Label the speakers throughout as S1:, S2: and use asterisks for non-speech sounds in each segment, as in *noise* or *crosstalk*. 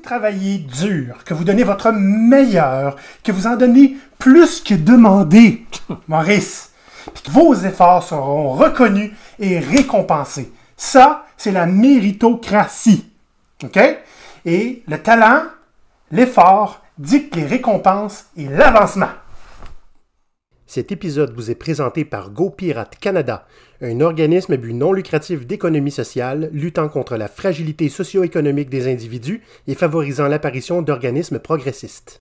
S1: vous travaillez dur, que vous donnez votre meilleur, que vous en donnez plus que demandé, *laughs* Maurice, puis que vos efforts seront reconnus et récompensés. Ça, c'est la méritocratie. Et le talent, l'effort dictent les récompenses et l'avancement.
S2: Cet épisode vous est présenté par GoPirate Canada, un organisme à but non lucratif d'économie sociale luttant contre la fragilité socio-économique des individus et favorisant l'apparition d'organismes progressistes.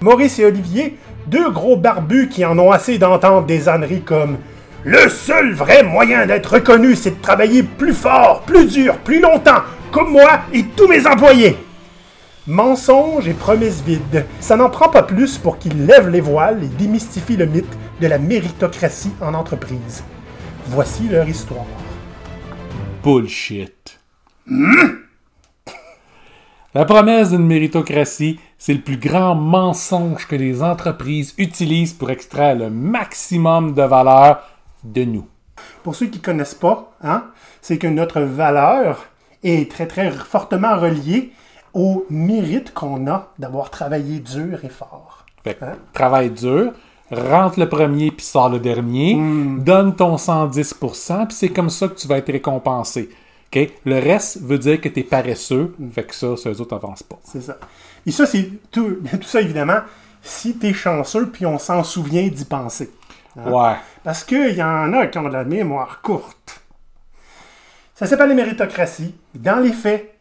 S1: Maurice et Olivier, deux gros barbus qui en ont assez d'entendre des âneries comme Le seul vrai moyen d'être reconnu, c'est de travailler plus fort, plus dur, plus longtemps, comme moi et tous mes employés. Mensonges et promesses vides. Ça n'en prend pas plus pour qu'ils lèvent les voiles et démystifient le mythe de la méritocratie en entreprise. Voici leur histoire.
S3: Bullshit. La promesse d'une méritocratie, c'est le plus grand mensonge que les entreprises utilisent pour extraire le maximum de valeur de nous.
S1: Pour ceux qui ne connaissent pas, hein, c'est que notre valeur est très très fortement reliée au mérite qu'on a d'avoir travaillé dur et fort.
S3: Fait que,
S1: Hein?
S3: travaille dur, rentre le premier puis sors le dernier, donne ton 110%, puis c'est comme ça que tu vas être récompensé. OK? Le reste veut dire que tu es paresseux, fait que ça, ça, eux autres n'avancent pas.
S1: C'est ça. Et ça, c'est tout, *laughs* tout ça, évidemment, si tu es chanceux puis on s'en souvient d'y penser. Hein?
S3: Ouais.
S1: Parce qu'il y en a qui ont de la mémoire courte. Ça s'appelle la méritocratie. Dans les faits,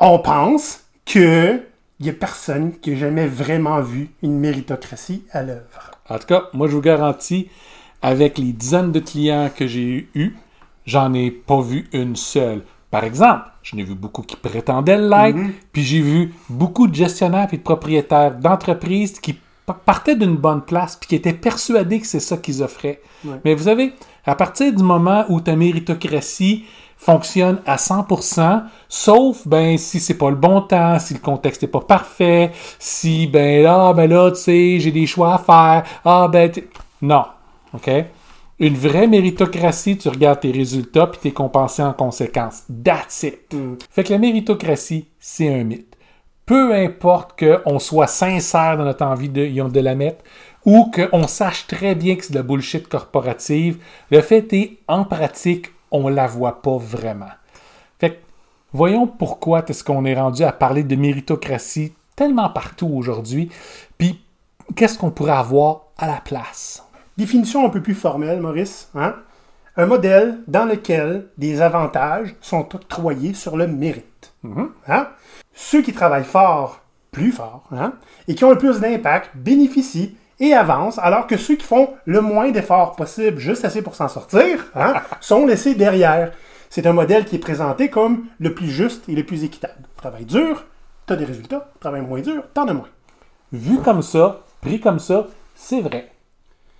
S1: on pense que il n'y a personne qui a jamais vraiment vu une méritocratie à l'œuvre.
S3: En tout cas, moi, je vous garantis, avec les dizaines de clients que j'ai eus, j'en ai pas vu une seule. Par exemple, j'en ai vu beaucoup qui prétendaient l'être, puis j'ai vu beaucoup de gestionnaires et de propriétaires d'entreprises qui pa- partaient d'une bonne place puis qui étaient persuadés que c'est ça qu'ils offraient. Mais vous savez, à partir du moment où ta méritocratie fonctionne à 100%, sauf ben si c'est pas le bon temps, si le contexte est pas parfait, si ben là ben là tu sais, j'ai des choix à faire. Ah ben non. OK? Une vraie méritocratie, tu regardes tes résultats puis tu es compensé en conséquence. That's it. Fait que la méritocratie, c'est un mythe. Peu importe qu'on soit sincère dans notre envie de, de la mettre ou qu'on sache très bien que c'est de la bullshit corporative, le fait est, en pratique, on la voit pas vraiment. Fait que, voyons pourquoi est-ce qu'on est rendu à parler de méritocratie tellement partout aujourd'hui, puis qu'est-ce qu'on pourrait avoir à la place?
S1: Définition un peu plus formelle, Maurice. Hein? Un modèle dans lequel des avantages sont octroyés sur le mérite. Hein? Ceux qui travaillent fort, plus fort, hein? et qui ont le plus d'impact bénéficient et avancent, alors que ceux qui font le moins d'efforts possible, juste assez pour s'en sortir, hein, *laughs* sont laissés derrière. C'est un modèle qui est présenté comme le plus juste et le plus équitable. Travaille dur, t'as des résultats. Travaille moins dur, t'en as moins.
S3: Vu comme ça, pris comme ça, c'est vrai.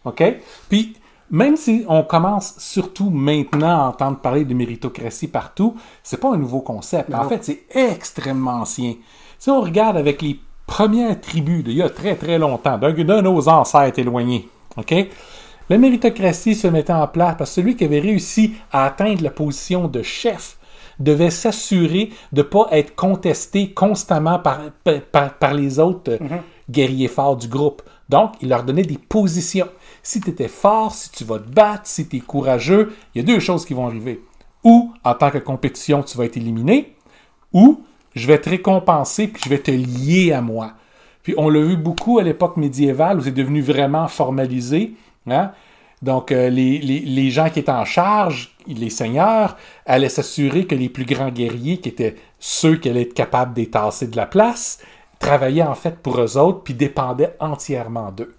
S3: OK? Puis, même si on commence surtout maintenant à entendre parler de méritocratie partout, c'est pas un nouveau concept. En fait, c'est extrêmement ancien. Si on regarde avec les premières tribus d'il y a très très longtemps, d'un de nos ancêtres éloignés, OK? La méritocratie se mettait en place parce que celui qui avait réussi à atteindre la position de chef devait s'assurer de ne pas être contesté constamment par, par, par les autres euh, guerriers forts du groupe. Donc, il leur donnait des positions. Si tu étais fort, si tu vas te battre, si tu es courageux, il y a deux choses qui vont arriver. Ou, en tant que compétition, tu vas être éliminé, ou je vais te récompenser puis je vais te lier à moi. Puis on l'a vu beaucoup à l'époque médiévale où c'est devenu vraiment formalisé. Hein? Donc euh, les, gens qui étaient en charge, les seigneurs, allaient s'assurer que les plus grands guerriers, qui étaient ceux qui allaient être capables d'étasser de la place, travaillaient en fait pour eux autres puis dépendaient entièrement d'eux.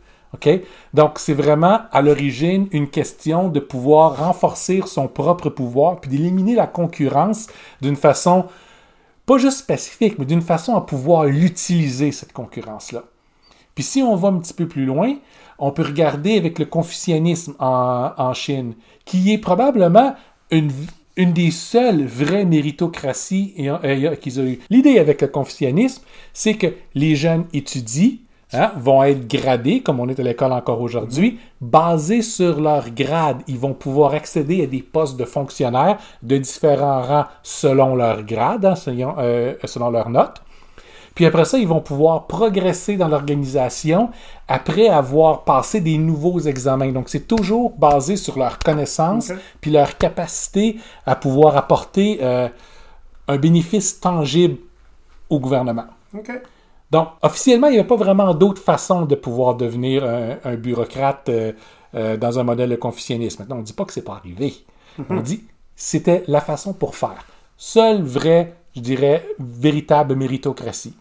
S3: Donc, c'est vraiment à l'origine une question de pouvoir renforcer son propre pouvoir puis d'éliminer la concurrence d'une façon pas juste spécifique, mais d'une façon à pouvoir l'utiliser, cette concurrence-là. Puis si on va un petit peu plus loin, on peut regarder avec le confucianisme en, Chine, qui est probablement une, une des seules vraies méritocraties qu'ils ont eues. L'idée avec le confucianisme, c'est que les jeunes étudient, hein, vont être gradés, comme on est à l'école encore aujourd'hui, basés sur leur grade. Ils vont pouvoir accéder à des postes de fonctionnaires de différents rangs selon leur grade, hein, selon, euh, selon leurs notes. Puis après ça, ils vont pouvoir progresser dans l'organisation après avoir passé des nouveaux examens. Donc, c'est toujours basé sur leurs connaissances puis leur capacité à pouvoir apporter euh, un bénéfice tangible au gouvernement. Donc, officiellement, il n'y avait pas vraiment d'autre façon de pouvoir devenir un, un bureaucrate euh, euh, dans un modèle de confucianisme. Maintenant, on ne dit pas que c'est pas arrivé. On dit c'était la façon pour faire. Seule vraie, je dirais, véritable méritocratie.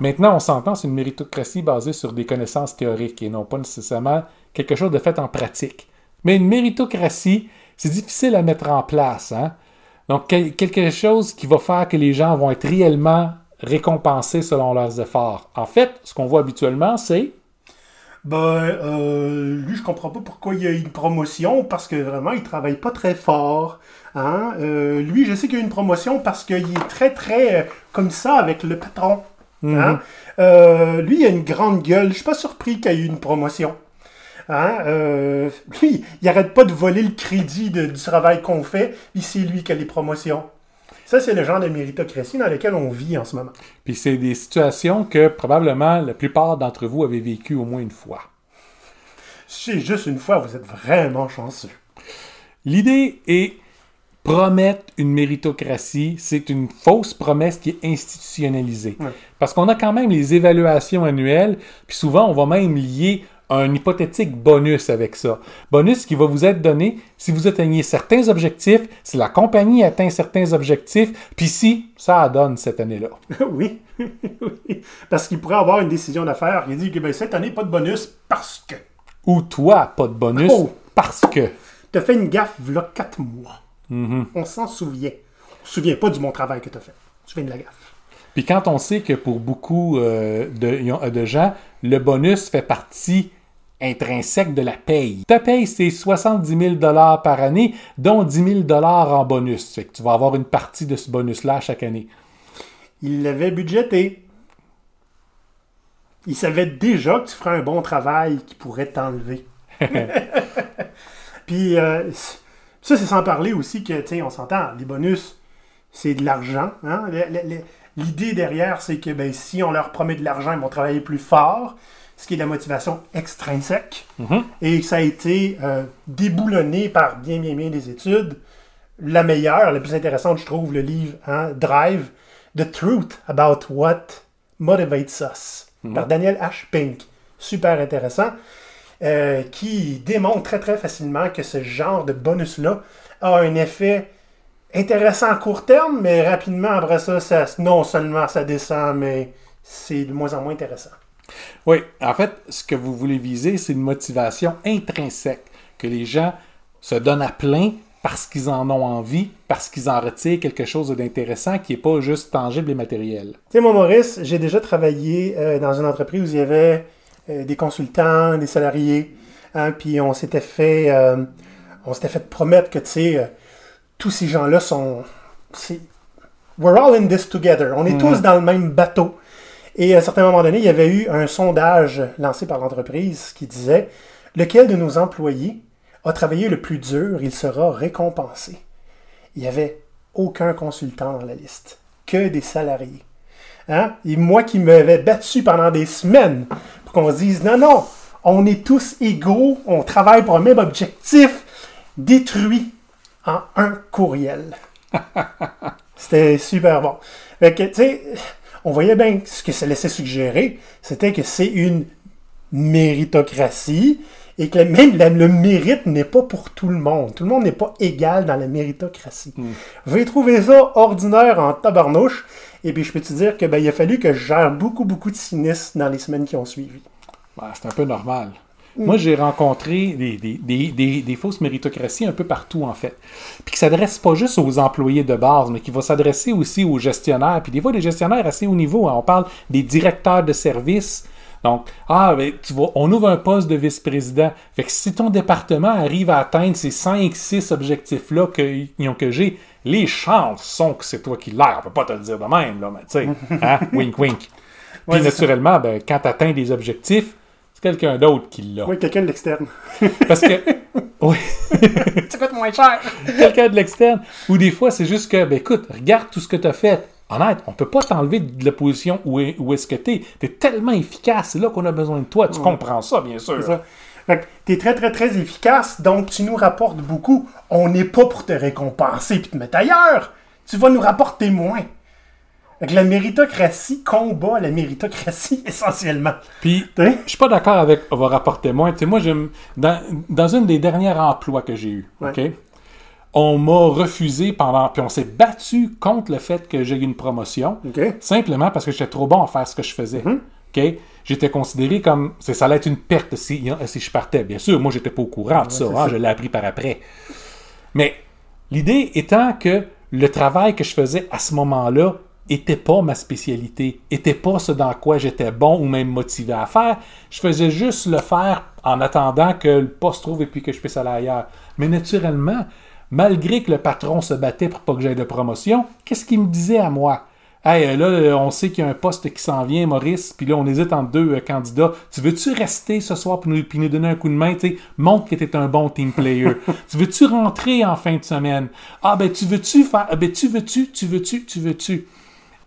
S3: Maintenant, on s'entend, c'est une méritocratie basée sur des connaissances théoriques et non pas nécessairement quelque chose de fait en pratique. Mais une méritocratie, c'est difficile à mettre en place. Hein? Donc, quel- quelque chose qui va faire que les gens vont être réellement récompensés selon leurs efforts. En fait, ce qu'on voit habituellement, c'est
S1: Ben, euh, lui, je comprends pas pourquoi il y a eu une promotion, parce que vraiment, il travaille pas très fort. Hein? Euh, lui, je sais qu'il y a eu une promotion parce qu'il est très, très euh, comme ça avec le patron. Hein? Euh, lui, il a une grande gueule. Je suis pas surpris qu'il y ait eu une promotion. Hein? Lui, il arrête pas de voler le crédit de- du travail qu'on fait, puis c'est lui qui a les promotions. Ça, c'est le genre de méritocratie dans lequel on vit en ce moment.
S3: Puis c'est des situations que probablement la plupart d'entre vous avez vécues au moins une fois.
S1: C'est juste une fois, vous êtes vraiment chanceux.
S3: L'idée est promettre une méritocratie, c'est une fausse promesse qui est institutionnalisée.
S1: Ouais.
S3: Parce qu'on a quand même les évaluations annuelles, puis souvent on va même lier un hypothétique bonus avec ça. Bonus qui va vous être donné si vous atteignez certains objectifs, si la compagnie atteint certains objectifs, puis si ça donne cette année-là. *laughs*
S1: oui. Oui. *laughs* Parce qu'il pourrait avoir une décision d'affaires. Il dit que ben, cette année, pas de bonus parce que
S3: Ou toi, pas de bonus,
S1: Oh.
S3: parce que.
S1: tu as fait une gaffe v'là quatre mois.
S3: Mm-hmm.
S1: On s'en souvient. On se souvient pas du bon travail que tu as fait. On se souvient de la gaffe.
S3: Puis quand on sait que pour beaucoup euh, de, de gens, le bonus fait partie intrinsèque de la paye. Ta paye, c'est 70 000 par année, dont 10 000 en bonus. Fait que tu vas avoir une partie de ce bonus-là chaque année.
S1: Il l'avait budgété. Il savait déjà que tu ferais un bon travail qui pourrait t'enlever. *laughs* Puis, euh, ça, c'est sans parler aussi que, sais, on s'entend, les bonus, c'est de l'argent. hein. L'idée derrière, c'est que ben, si on leur promet de l'argent, ils vont travailler plus fort, ce qui est la motivation extrinsèque. Et ça a été euh, déboulonné par bien, bien, bien des études. La meilleure, la plus intéressante, je trouve, le livre hein, Drive, The Truth About What Motivates Us, par Daniel H. Pink. Super intéressant. euh, qui démontre très, très facilement que ce genre de bonus-là a un effet intéressant à court terme, mais rapidement, après ça, ça non seulement ça descend, mais c'est de moins en moins intéressant.
S3: Oui, en fait, ce que vous voulez viser, c'est une motivation intrinsèque, que les gens se donnent à plein parce qu'ils en ont envie, parce qu'ils en retirent quelque chose d'intéressant qui n'est pas juste tangible et matériel.
S1: Tu sais, moi, Maurice, j'ai déjà travaillé euh, dans une entreprise où il y avait euh, des consultants, des salariés, hein, puis on s'était fait, euh, on s'était fait promettre que, tu sais, tous ces gens-là sont, we're all in this together. On est tous dans le même bateau. Et à un certain moment donné, il y avait eu un sondage lancé par l'entreprise qui disait lequel de nos employés a travaillé le plus dur, il sera récompensé. Il n'y avait aucun consultant dans la liste, que des salariés. Hein? Et moi qui m'avais battu pendant des semaines pour qu'on se dise non, non, on est tous égaux, on travaille pour un même objectif, détruit en un courriel. *laughs* C'était super bon. Fait que, tu sais, on voyait bien ce que ça laissait suggérer, c'était que c'est une méritocratie et que même la- le mérite n'est pas pour tout le monde. Tout le monde n'est pas égal dans la méritocratie. Vous avez trouvé ça ordinaire en tabarnouche. Et puis je peux te dire que ben, il a fallu que je gère beaucoup, beaucoup de cynisme dans les semaines qui ont suivi.
S3: C'est un peu normal. Moi, j'ai rencontré des, des, des, des, des fausses méritocraties un peu partout, en fait. Puis qui ne s'adressent pas juste aux employés de base, mais qui vont s'adresser aussi aux gestionnaires. Puis des fois, des gestionnaires assez haut niveau. hein. On parle des directeurs de service. Donc, ah, ben, tu vois, on ouvre un poste de vice-président. Fait que si ton département arrive à atteindre ces 5-6 objectifs-là que, que j'ai, les chances sont que c'est toi qui l'as. On peut pas te le dire de même, là, mais tu sais, *laughs* hein, wink wink. Puis
S1: Ouais,
S3: naturellement, ben, quand tu atteins des objectifs, c'est quelqu'un d'autre qui l'a.
S1: Oui, quelqu'un de l'externe.
S3: Parce que, *laughs* oui,
S1: Ça coûte moins cher.
S3: quelqu'un de l'externe. Ou des fois, c'est juste que, ben écoute, regarde tout ce que tu as fait. Honnête, on peut pas t'enlever de la position où, est- où est-ce que tu es. Tu es tellement efficace, c'est là qu'on a besoin de toi. Tu comprends ça, bien sûr.
S1: C'est ça. Fait que t'es très, très, très efficace, donc tu nous rapportes beaucoup. On n'est pas pour te récompenser puis te mettre ailleurs. Tu vas nous rapporter moins. Fait que la méritocratie combat la méritocratie *laughs* essentiellement.
S3: Puis, je suis pas d'accord avec on va rapporter moins. Moi, j'aime. Dans, dans une des dernières emplois que j'ai eu,
S1: Ouais.
S3: OK? On m'a refusé pendant. Puis on s'est battu contre le fait que j'ai eu une promotion.
S1: OK?
S3: Simplement parce que j'étais trop bon à faire ce que je faisais. OK? J'étais considéré comme. Ça allait être une perte si, si je partais. Bien sûr, moi, j'étais pas au courant de ça. hein,
S1: ça.
S3: je l'ai appris par après. Mais l'idée étant que le travail que je faisais à ce moment-là était pas ma spécialité, était pas ce dans quoi j'étais bon ou même motivé à faire. Je faisais juste le faire en attendant que le poste trouve et puis que je puisse aller ailleurs. Mais naturellement, malgré que le patron se battait pour pas que j'aille de promotion, qu'est-ce qu'il me disait à moi? Hey, là, euh, on sait qu'il y a un poste qui s'en vient, Maurice, puis là, on hésite entre deux euh, candidats. Tu veux-tu rester ce soir pour nous, puis nous donner un coup de main? Tu sais, montre que tu es un bon team player. *laughs* tu veux-tu rentrer en fin de semaine? Ah, ben, tu veux-tu faire. Ah, ben, tu veux-tu, tu veux-tu, tu veux-tu?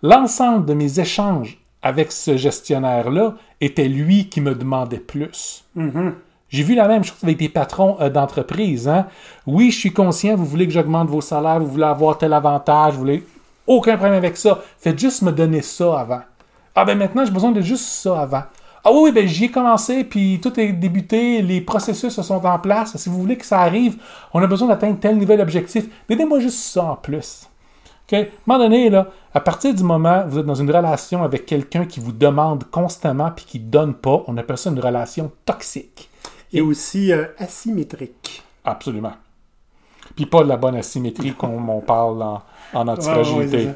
S3: L'ensemble de mes échanges avec ce gestionnaire-là était lui qui me demandait plus. J'ai vu la même chose avec des patrons euh, d'entreprise. Hein? Oui, je suis conscient, vous voulez que j'augmente vos salaires, vous voulez avoir tel avantage, vous voulez. Aucun problème avec ça. Faites juste me donner ça avant. Ah ben maintenant, j'ai besoin de juste ça avant. Ah oui, oui, ben j'y ai commencé, puis tout est débuté, les processus se sont en place. Si vous voulez que ça arrive, on a besoin d'atteindre tel nouvel objectif. Donnez-moi juste ça en plus. OK? À un moment donné, là, à partir du moment où vous êtes dans une relation avec quelqu'un qui vous demande constamment puis qui ne donne pas, on appelle ça une relation toxique.
S1: Et aussi euh, asymétrique.
S3: Absolument. Puis pas de la bonne asymétrie *laughs* comme on parle en, en antifragilité.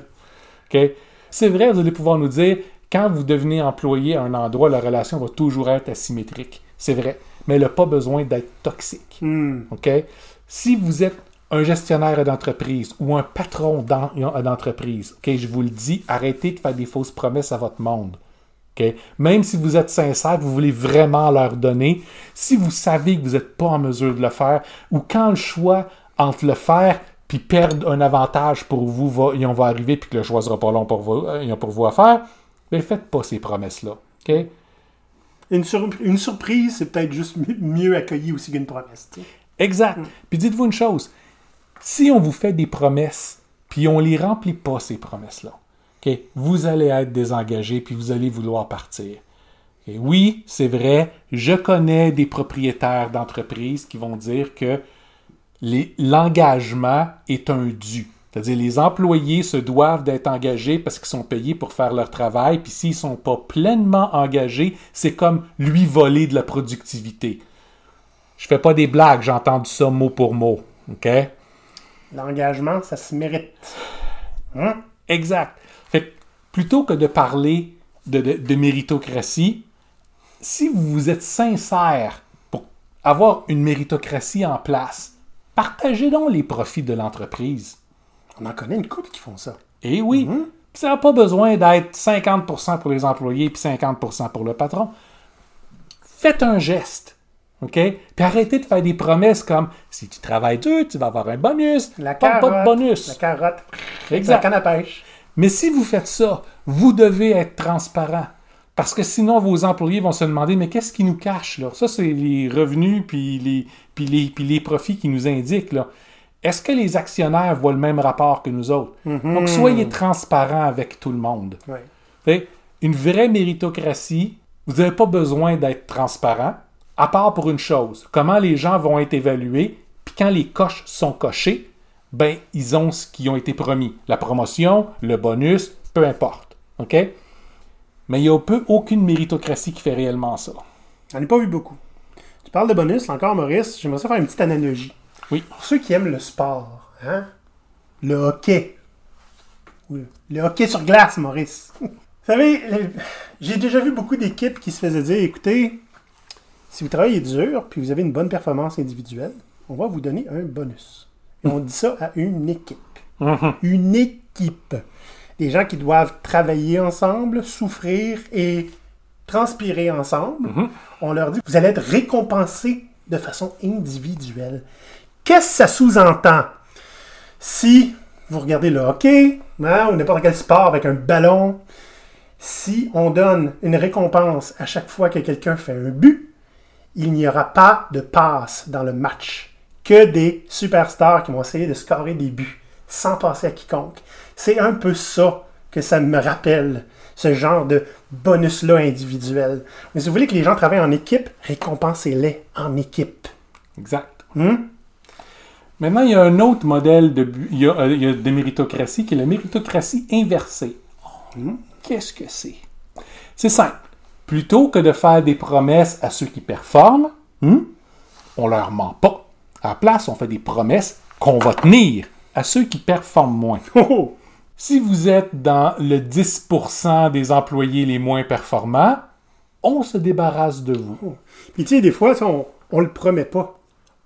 S1: Ouais, ouais, c'est
S3: vrai, vous allez pouvoir nous dire, quand vous devenez employé à un endroit, la relation va toujours être asymétrique. C'est vrai. Mais elle n'a pas besoin d'être toxique. OK? Si vous êtes un gestionnaire d'entreprise ou un patron d'en- d'entreprise, je vous le dis, arrêtez de faire des fausses promesses à votre monde. Même si vous êtes sincère, vous voulez vraiment leur donner, si vous savez que vous n'êtes pas en mesure de le faire, ou quand le choix entre le faire puis perdre un avantage pour vous, va, et on va arriver puis que le choix sera pas long pour vous, euh, pour vous à faire, ne faites pas ces promesses-là. OK?
S1: Une, sur- une surprise, c'est peut-être juste mi- mieux accueilli aussi qu'une promesse.
S3: Exact. Puis dites-vous une chose, si on vous fait des promesses, puis on les remplit pas, ces promesses-là, vous allez être désengagé, puis vous allez vouloir partir. Ok, Oui, c'est vrai, je connais des propriétaires d'entreprises qui vont dire que l'engagement est un dû. C'est-à-dire les employés se doivent d'être engagés parce qu'ils sont payés pour faire leur travail, puis s'ils ne sont pas pleinement engagés, c'est comme lui voler de la productivité. Je fais pas des blagues, j'ai entendu ça mot pour mot. OK?
S1: L'engagement, ça se mérite. Hein?
S3: Exact. Fait plutôt que de parler de, de- de méritocratie, si vous êtes sincère pour avoir une méritocratie en place, partagez donc les profits de l'entreprise.
S1: On en connaît une couple qui font ça.
S3: Et oui, ça n'a pas besoin d'être 50% pour les employés puis 50% pour le patron. Faites un geste. OK? Puis arrêtez de faire des promesses comme si tu travailles dur, tu vas avoir un bonus.
S1: La
S3: pas,
S1: carotte.
S3: pas de bonus.
S1: La carotte.
S3: Exact.
S1: La canne à pêche.
S3: Mais si vous faites ça, vous devez être transparent. Parce que sinon, vos employés vont se demander, mais qu'est-ce qui nous cache là? Ça, c'est les revenus puis les, puis les, puis les profits qui nous indiquent. là. Est-ce que les actionnaires voient le même rapport que nous autres? Donc, soyez transparent avec tout le monde. Fait, une vraie méritocratie, vous n'avez pas besoin d'être transparent, à part pour une chose, comment les gens vont être évalués, puis quand les coches sont cochées, ben, ils ont ce qui ont été promis. La promotion, le bonus, peu importe. OK? Mais il n'y a peu, aucune méritocratie qui fait réellement ça.
S1: J'en ai pas vu beaucoup. Tu parles de bonus, encore Maurice, j'aimerais ça faire une petite analogie.
S3: Oui.
S1: Pour ceux qui aiment le sport, hein? Le hockey. Oui, Le hockey sur glace, Maurice. *laughs* Vous savez, j'ai déjà vu beaucoup d'équipes qui se faisaient dire écoutez, si vous travaillez dur puis vous avez une bonne performance individuelle, on va vous donner un bonus. Et on dit ça à une équipe. Une équipe. des gens qui doivent travailler ensemble, souffrir et transpirer ensemble. On leur dit, vous allez être récompensés de façon individuelle. Qu'est-ce que ça sous-entend? Si vous regardez le hockey, hein, ou n'importe quel sport avec un ballon, si on donne une récompense à chaque fois que quelqu'un fait un but, il n'y aura pas de passe dans le match. Que des superstars qui vont essayer de scorer des buts sans passer à quiconque. C'est un peu ça que ça me rappelle, ce genre de bonus-là individuel. Mais si vous voulez que les gens travaillent en équipe, récompensez-les en équipe.
S3: Exact.
S1: Hmm?
S3: Maintenant, il y a un autre modèle de, bu- il y a, euh, il y a de méritocratie qui est la méritocratie inversée. Oh, Qu'est-ce que c'est? C'est simple. Plutôt que de faire des promesses à ceux qui performent, hmm, on leur ment pas. À la place, on fait des promesses qu'on va tenir à ceux qui performent moins.
S1: Oh, oh.
S3: Si vous êtes dans le 10% des employés les moins performants, on se débarrasse de vous.
S1: Puis tu sais, des fois, on, on le promet pas.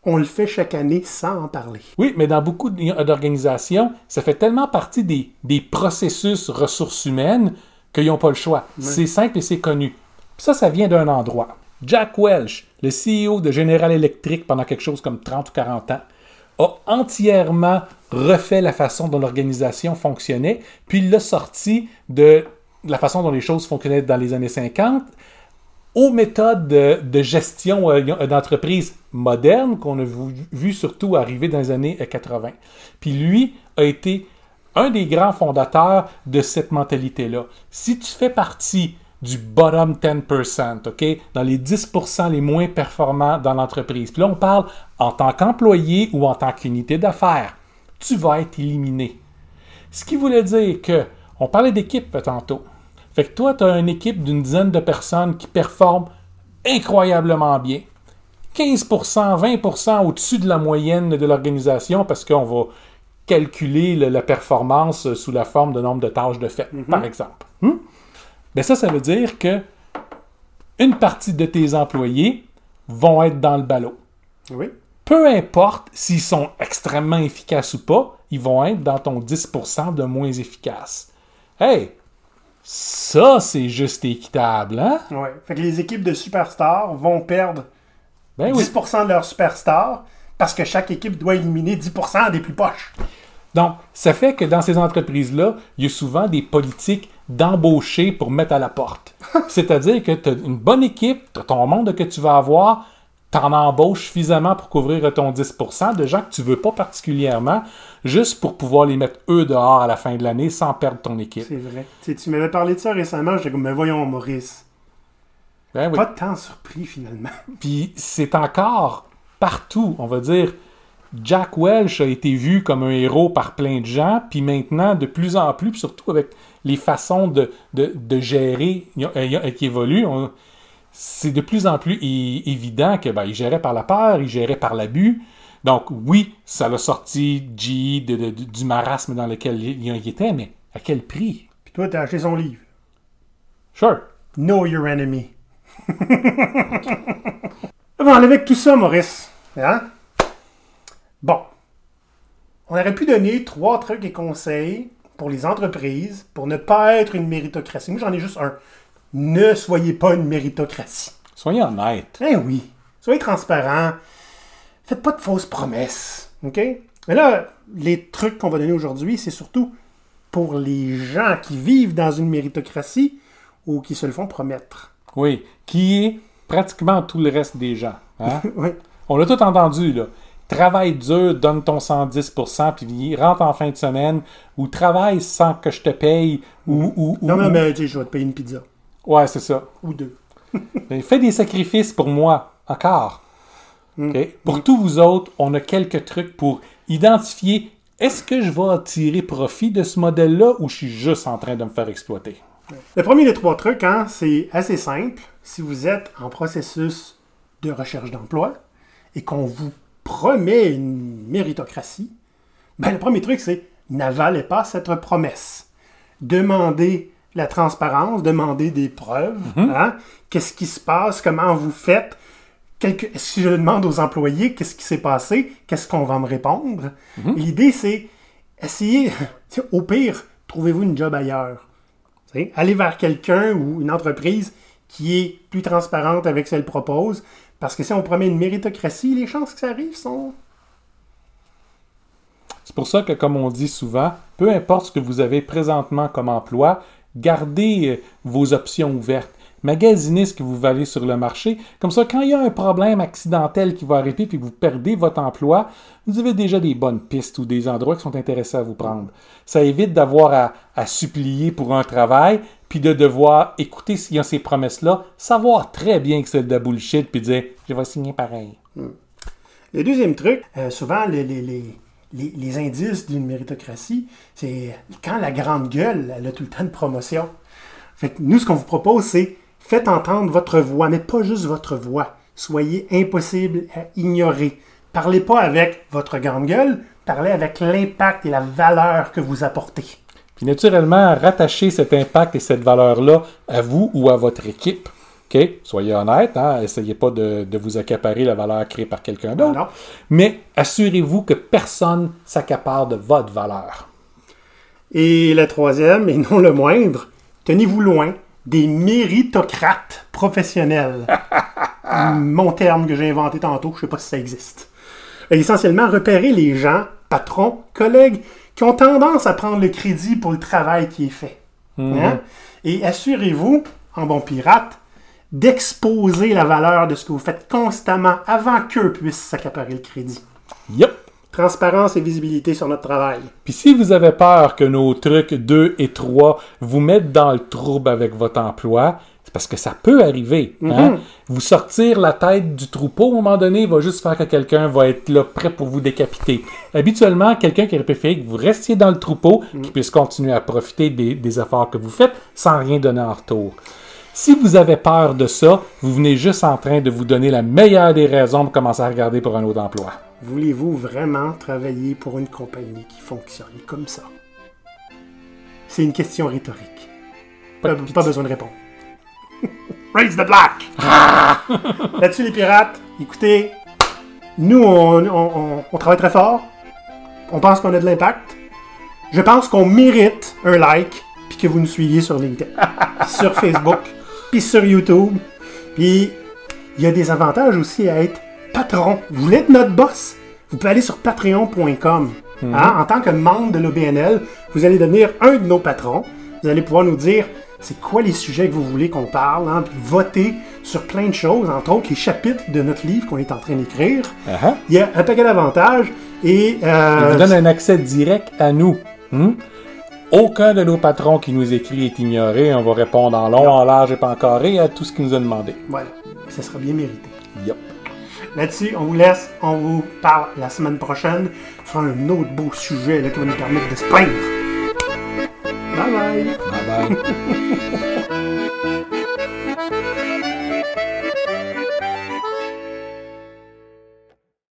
S1: On le fait chaque année sans en parler.
S3: Oui, mais dans beaucoup d'organisations, ça fait tellement partie des, des processus ressources humaines qu'ils n'ont pas le choix. C'est simple et c'est connu. Ça, ça vient d'un endroit. Jack Welch, le CEO de General Electric pendant quelque chose comme 30 ou 40 ans, a entièrement refait la façon dont l'organisation fonctionnait, puis l'a sorti de la façon dont les choses fonctionnaient dans les années 50 aux méthodes de, gestion euh, d'entreprise modernes qu'on a vu, vu surtout arriver dans les années euh, 80. Puis lui a été un des grands fondateurs de cette mentalité-là. Si tu fais partie du bottom 10%, OK, dans les 10% les moins performants dans l'entreprise, puis là on parle en tant qu'employé ou en tant qu'unité d'affaires, tu vas être éliminé. Ce qui voulait dire que, on parlait d'équipe tantôt, fait que toi, tu as une équipe d'une dizaine de personnes qui performent incroyablement bien. 15%, 20% au-dessus de la moyenne de l'organisation parce qu'on va calculer le- la performance sous la forme de nombre de tâches de fait, par exemple. Hmm? Ben ça, ça veut dire que une partie de tes employés vont être dans le ballot.
S1: Oui.
S3: Peu importe s'ils sont extrêmement efficaces ou pas, ils vont être dans ton 10% de moins efficaces. Hey, ça, c'est juste équitable, hein?
S1: Ouais. Fait que les équipes de superstars vont perdre
S3: Ben oui.
S1: 10% de leurs superstars parce que chaque équipe doit éliminer 10% des plus poches.
S3: Donc, ça fait que dans ces entreprises-là, il y a souvent des politiques d'embaucher pour mettre à la porte. *laughs* C'est-à-dire que tu as une bonne équipe, tu as ton monde que tu vas avoir, tu en embauches suffisamment pour couvrir ton 10% de gens que tu veux pas particulièrement, juste pour pouvoir les mettre eux dehors à la fin de l'année sans perdre ton équipe.
S1: C'est vrai. Tu sais, tu m'avais parlé de ça récemment, j'étais comme, mais voyons, Maurice.
S3: Ben oui.
S1: Pas temps surpris finalement. *laughs*
S3: Puis c'est encore partout, on va dire. Jack Welch a été vu comme un héros par plein de gens, puis maintenant, de plus en plus, surtout avec les façons de, de, de gérer qui évoluent, c'est de plus en plus évident que ben, il gérait par la peur, il gérait par l'abus. Donc oui, ça l'a sorti G de, de- du marasme dans lequel il, il était, mais à quel prix?
S1: Puis toi, t'as acheté son livre.
S3: Sure.
S1: Know your enemy. *laughs* bon, avec tout ça, Maurice. Hein? Bon. On aurait pu donner trois trucs et conseils pour les entreprises pour ne pas être une méritocratie. Moi, j'en ai juste un. Ne soyez pas une méritocratie.
S3: Soyez honnête.
S1: Eh oui. Soyez transparent. Faites pas de fausses promesses. OK? Mais là, les trucs qu'on va donner aujourd'hui, c'est surtout pour les gens qui vivent dans une méritocratie ou qui se le font promettre.
S3: Oui, qui est pratiquement tout le reste des gens. hein? *laughs*
S1: oui.
S3: On l'a tout entendu, là. Travaille dur, donne ton 110%, puis rentre en fin de semaine, ou travaille sans que je te paye, ou... ou-
S1: Non, non, mais je vais te payer une pizza.
S3: Ouais, c'est ça.
S1: Ou deux.
S3: Mais *laughs* fais des sacrifices pour moi, encore. OK? Pour tous vous autres, on a quelques trucs pour identifier est-ce que je vais tirer profit de ce modèle-là ou je suis juste en train de me faire exploiter?
S1: Le premier des trois trucs, hein, c'est assez simple. Si vous êtes en processus de recherche d'emploi et qu'on vous promet une méritocratie, ben, le premier truc, c'est n'avalez pas cette promesse. Demandez la transparence, demandez des preuves. hein. Qu'est-ce qui se passe? Comment vous faites? Quelque- Si je demande aux employés qu'est-ce qui s'est passé, qu'est-ce qu'on va me répondre? L'idée, c'est essayer, *laughs* au pire, trouvez-vous une job ailleurs. Allez vers quelqu'un ou une entreprise qui est plus transparente avec ce qu'elle propose. Parce que si on promet une méritocratie, les chances que ça arrive sont.
S3: C'est pour ça que, comme on dit souvent, peu importe ce que vous avez présentement comme emploi, gardez euh, vos options ouvertes. Magasinez ce que vous valez sur le marché. Comme ça, quand il y a un problème accidentel qui va arriver puis vous perdez votre emploi, vous avez déjà des bonnes pistes ou des endroits qui sont intéressés à vous prendre. Ça évite d'avoir à, supplier pour un travail puis de devoir écouter s'il y a ces promesses-là, savoir très bien que c'est de la bullshit puis dire je vais signer pareil.
S1: Le deuxième truc, euh, souvent les, les indices d'une méritocratie, c'est quand la grande gueule, elle a tout le temps de promotion. Fait que nous, ce qu'on vous propose, c'est faites entendre votre voix, mais pas juste votre voix. Soyez impossible à ignorer. Parlez pas avec votre grande gueule, parlez avec l'impact et la valeur que vous apportez.
S3: Puis naturellement, rattachez cet impact et cette valeur-là à vous ou à votre équipe. Soyez honnête, hein? essayez pas de, de vous accaparer la valeur créée par quelqu'un d'autre. Mais assurez-vous que personne s'accapare de votre valeur.
S1: Et le troisième, et non le moindre, tenez-vous loin des méritocrates professionnels. *laughs* Mon terme que j'ai inventé tantôt, je sais pas si ça existe. Et essentiellement, repérer les gens, patrons, collègues, qui ont tendance à prendre le crédit pour le travail qui est fait. Hein? Et assurez-vous, en bon pirate, d'exposer la valeur de ce que vous faites constamment avant qu'eux puissent s'accaparer le crédit.
S3: Yup!
S1: Transparence et visibilité sur notre travail.
S3: Puis si vous avez peur que nos trucs 2 et 3 vous mettent dans le trouble avec votre emploi, c'est parce que ça peut arriver. hein? Vous sortir la tête du troupeau, à un moment donné, va juste faire que quelqu'un va être là prêt pour vous décapiter. Habituellement, quelqu'un qui aurait préféré que vous restiez dans le troupeau, qui puisse continuer à profiter des, des efforts que vous faites sans rien donner en retour. Si vous avez peur de ça, vous venez juste en train de vous donner la meilleure des raisons pour commencer à regarder pour un autre emploi.
S1: Voulez-vous vraiment travailler pour une compagnie qui fonctionne comme ça? C'est une question rhétorique.
S3: Pas
S1: Pas,
S3: de
S1: pas besoin de répondre. *laughs* Raise the black! *laughs* Là-dessus, les pirates, écoutez, nous, on, on- on- on travaille très fort. On pense qu'on a de l'impact. Je pense qu'on mérite un like, puis que vous nous suiviez sur LinkedIn, *laughs* sur Facebook, puis sur YouTube. Puis, il y a des avantages aussi à être patron. Vous voulez être notre boss? Vous pouvez aller sur patreon.com. Hein? En tant que membre de l'OBNL, vous allez devenir un de nos patrons. Vous allez pouvoir nous dire c'est quoi les sujets que vous voulez qu'on parle, hein, puis voter sur plein de choses, entre autres les chapitres de notre livre qu'on est en train d'écrire.
S3: Uh-huh.
S1: Il y a un paquet d'avantages et, euh,
S3: Il vous donne un accès direct à nous. Hmm? Aucun de nos patrons qui nous écrit est ignoré. On va répondre en long, en large et pas en carré à tout ce qu'il nous a demandé.
S1: voilà, ça sera bien mérité.
S3: Yup.
S1: Là-dessus, on vous laisse, on vous parle la semaine prochaine sur un autre beau sujet là, qui va nous permettre de se plaindre. Bye bye!
S3: Bye bye. *laughs*